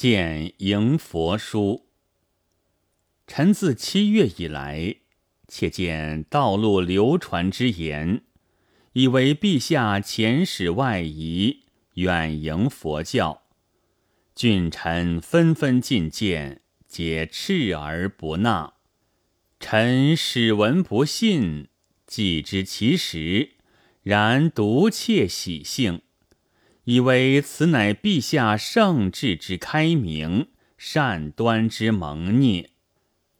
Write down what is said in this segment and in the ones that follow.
见迎佛书。臣自七月以来，且见道路流传之言，以为陛下遣使外夷，远迎佛教。郡臣纷纷进谏，皆斥而不纳。臣始闻不信，既知其实，然独窃喜幸。以为此乃陛下圣智之开明，善端之蒙孽。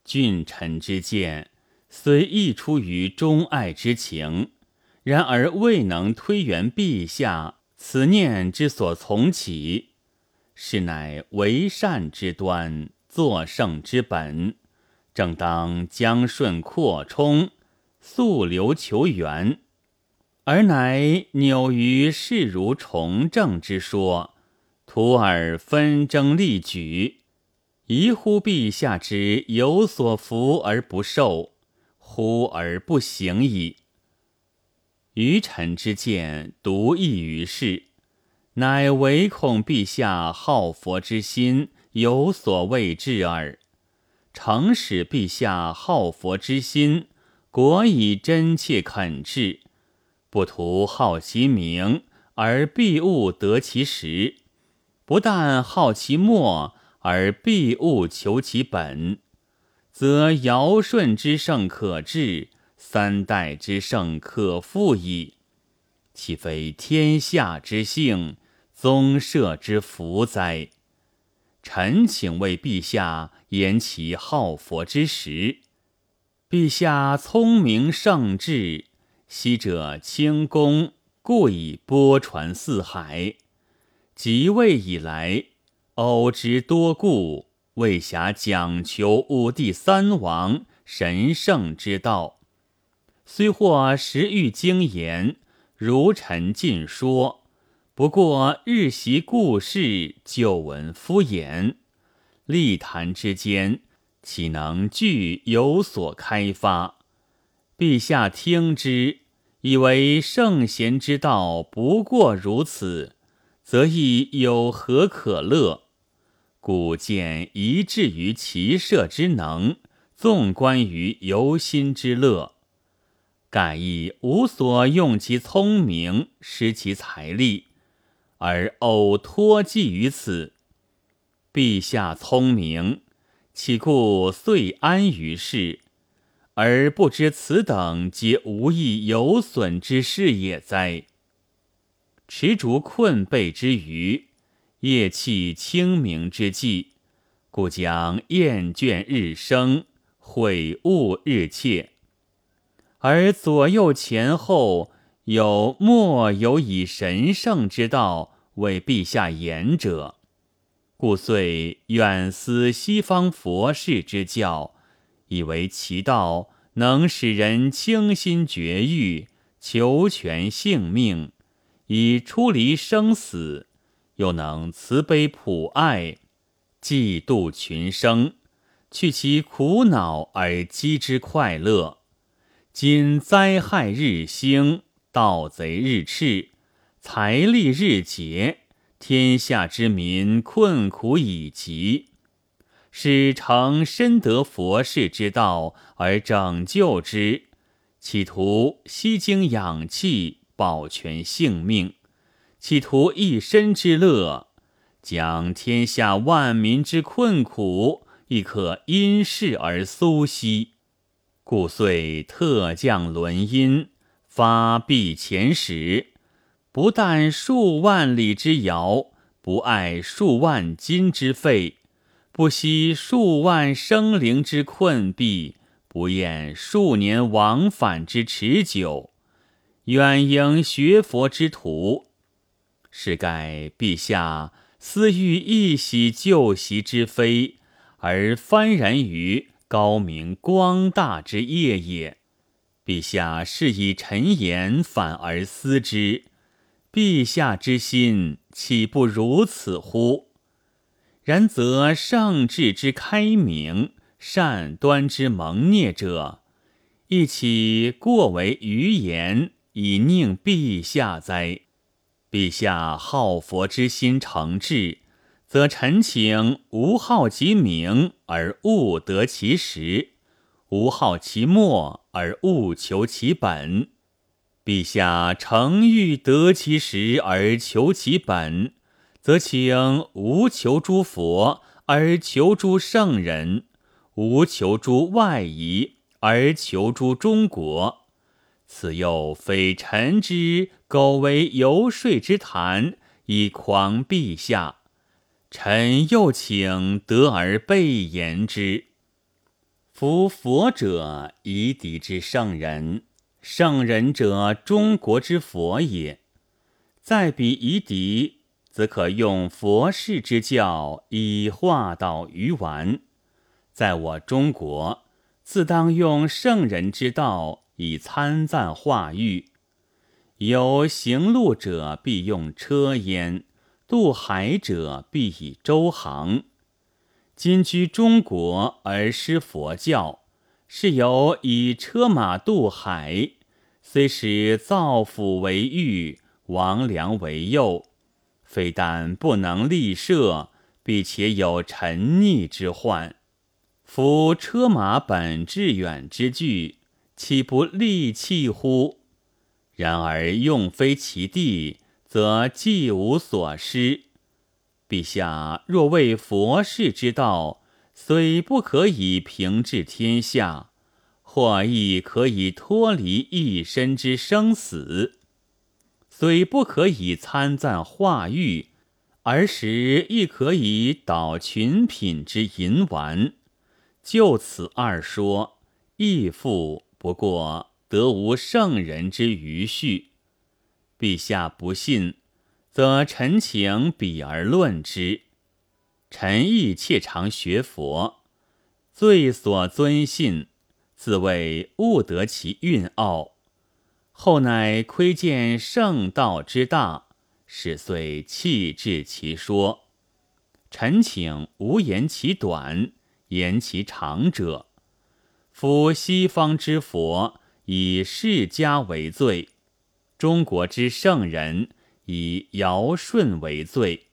俊臣之见，虽亦出于忠爱之情，然而未能推圆陛下此念之所从起。是乃为善之端，作圣之本，正当将顺扩充，溯流求源。而乃扭于势如从政之说，徒尔纷争利举，疑乎陛下之有所服而不受，忽而不行矣。愚臣之见独异于世，乃唯恐陛下好佛之心有所未至耳。诚使陛下好佛之心，果以真切恳至。不图好其名而必勿得其实，不但好其末而必勿求其本，则尧舜之圣可治，三代之盛可复矣。岂非天下之幸，宗社之福哉？臣请为陛下言其好佛之实。陛下聪明圣智。昔者清功，故以播传四海；即位以来，偶之多故，未暇讲求五帝三王神圣之道。虽或时遇经言，如臣尽说，不过日习故事，旧闻敷衍，立谈之间，岂能具有所开发？陛下听之，以为圣贤之道不过如此，则亦有何可乐？故见一致于骑射之能，纵观于游心之乐，盖亦无所用其聪明，失其财力，而偶托寄于此。陛下聪明，岂故遂安于世？而不知此等皆无益有损之事也哉？持竹困背之余，夜气清明之际，故将厌倦日生，悔悟日切。而左右前后有莫有以神圣之道为陛下言者，故遂远思西方佛事之教。以为其道能使人清心绝欲，求全性命，以出离生死；又能慈悲普爱，济度群生，去其苦恼而积之快乐。今灾害日兴，盗贼日炽，财力日竭，天下之民困苦已极。使诚深得佛事之道而拯救之，企图吸精养气，保全性命；企图一身之乐，将天下万民之困苦亦可因事而苏息。故遂特降轮音，发币遣使，不但数万里之遥，不爱数万金之费。不惜数万生灵之困弊，不厌数年往返之持久，远迎学佛之徒，是盖陛下思欲一洗旧习之非，而幡然于高明光大之业也。陛下是以陈言反而思之，陛下之心岂不如此乎？然则上智之开明，善端之蒙孽者，亦岂过为愚言以佞陛下哉？陛下好佛之心诚挚，则臣请无好其名而务得其实，无好其末而务求其本。陛下诚欲得其实而求其本，则请无求诸佛而求诸圣人，无求诸外夷而求诸中国。此又非臣之苟为游说之谈，以诳陛下。臣又请得而备言之。夫佛者，夷狄之圣人；圣人者，中国之佛也。再比夷狄，则可用佛事之教以化导于玩；在我中国，自当用圣人之道。以参赞化育，有行路者必用车焉，渡海者必以舟航。今居中国而施佛教，是由以车马渡海，虽使造府为御，王良为右，非但不能立社，必且有沉溺之患。夫车马本致远之具。岂不利器乎？然而用非其地，则既无所失。陛下若为佛事之道，虽不可以平治天下，或亦可以脱离一身之生死；虽不可以参赞化育，而时亦可以导群品之淫玩。就此二说，亦复。不过得无圣人之余序，陛下不信，则臣请比而论之。臣亦切常学佛，最所尊信，自谓悟得其蕴奥。后乃窥见圣道之大，始遂弃置其说。臣请无言其短，言其长者。夫西方之佛以释迦为最，中国之圣人以尧舜为最。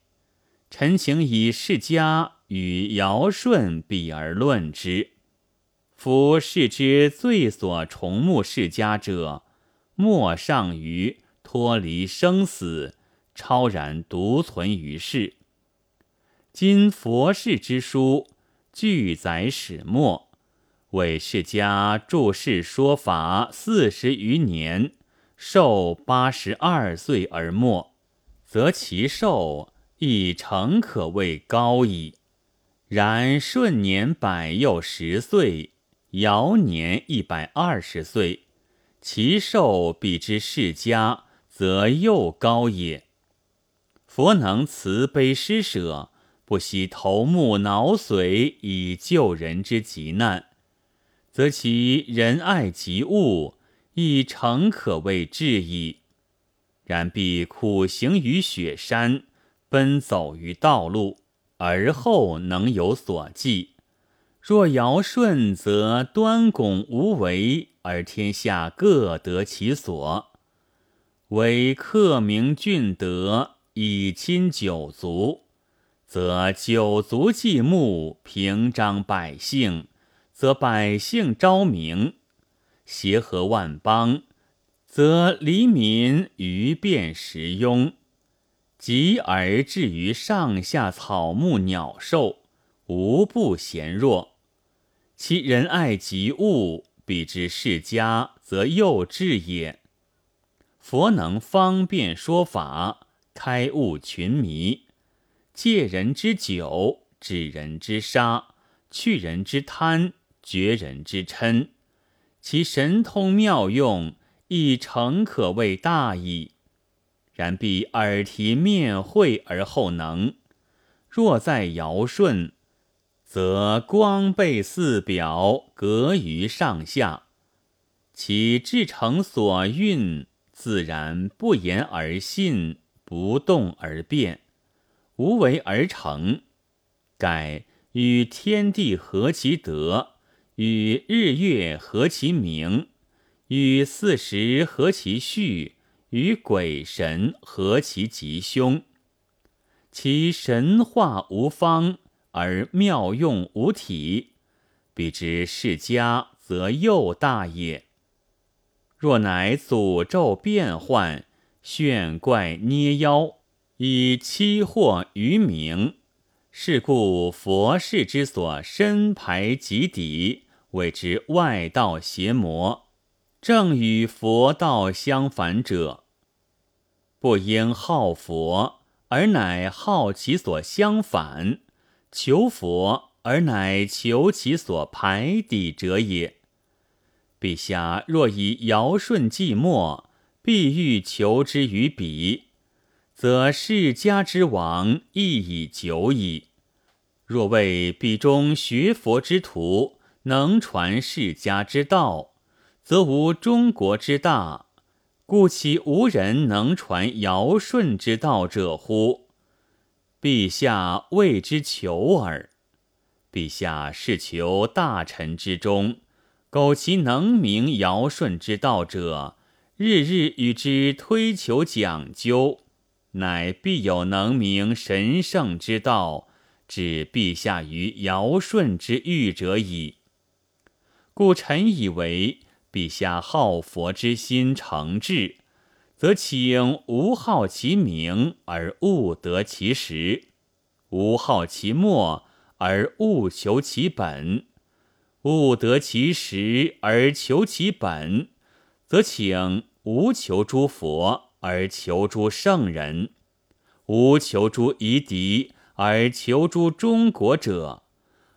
臣请以释迦与尧舜比而论之。夫世之最所崇慕释迦者，莫上于脱离生死，超然独存于世。今佛世之书，俱载始末。为释迦注释说法四十余年，寿八十二岁而没，则其寿亦诚可谓高矣。然顺年百又十岁，尧年一百二十岁，其寿比之世家，则又高也。佛能慈悲施舍，不惜头目脑髓以救人之急难。则其仁爱及物，亦诚可谓至矣。然必苦行于雪山，奔走于道路，而后能有所寄。若尧舜，则端拱无为，而天下各得其所。为克明俊德，以亲九族，则九族祭墓，平章百姓。则百姓昭明，协和万邦；则黎民于变时庸，及而至于上下草木鸟兽，无不贤弱。其仁爱及物，比之世家，则幼稚也。佛能方便说法，开悟群迷，戒人之酒，止人之杀，去人之贪。绝人之嗔，其神通妙用，亦诚可谓大矣。然必耳提面会而后能。若在尧舜，则光背四表，隔于上下，其至诚所蕴，自然不言而信，不动而变，无为而成。盖与天地合其德。与日月合其明，与四时合其序，与鬼神合其吉凶。其神化无方而妙用无体，彼之世家则又大也。若乃诅咒变幻，炫怪捏妖，以欺惑于名，是故佛事之所深排极底，谓之外道邪魔。正与佛道相反者，不应好佛。而乃好其所相反，求佛而乃求其所排抵者也。陛下若以尧舜寂寞，必欲求之于彼，则世家之亡亦已久矣。若为彼中学佛之徒能传世家之道，则无中国之大。故其无人能传尧舜之道者乎？陛下为之求耳。陛下是求大臣之中，苟其能明尧舜之道者，日日与之推求讲究，乃必有能明神圣之道，置陛下于尧舜之欲者矣。故臣以为。陛下好佛之心诚挚，则请无好其名而勿得其实；无好其末而勿求其本；勿得其实而求其本，则请无求诸佛而求诸圣人；无求诸夷狄而求诸中国者，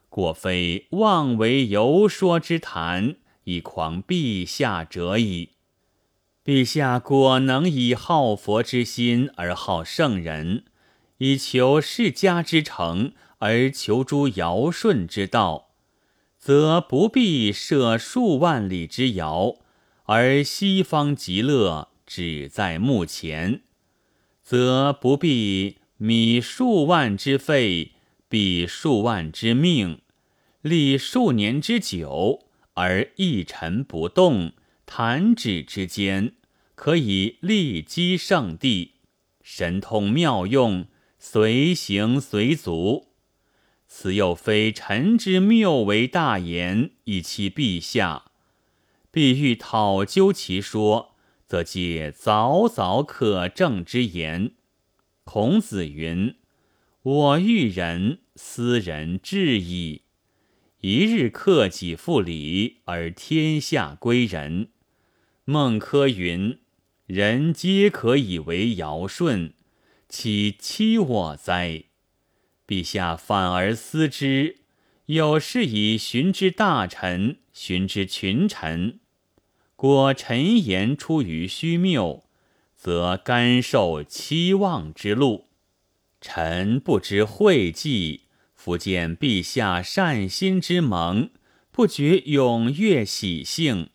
果非妄为游说之谈。以狂陛下者矣。陛下果能以好佛之心而好圣人，以求世家之成而求诸尧舜之道，则不必设数万里之遥，而西方极乐只在目前；则不必米数万之费，比数万之命，历数年之久。而一尘不动，弹指之间，可以立基圣地，神通妙用，随行随足。此又非臣之谬为大言，以欺陛下。必欲讨究其说，则借早早可证之言。孔子云：“我欲人，斯人至矣。”一日克己复礼，而天下归仁。孟轲云：“人皆可以为尧舜，岂欺我哉？”陛下反而思之，有事以寻之大臣，寻之群臣。果臣言出于虚谬，则甘受期望之禄。臣不知讳忌。复见陛下善心之盟，不觉踊跃喜兴，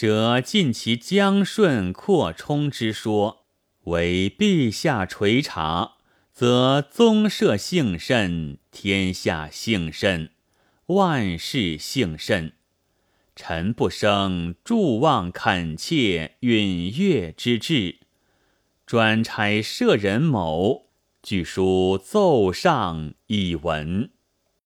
则尽其将顺扩充之说，为陛下垂察，则宗社幸甚，天下幸甚，万事幸甚。臣不生祝望恳切允悦之志，专差舍人谋。据书奏上以闻。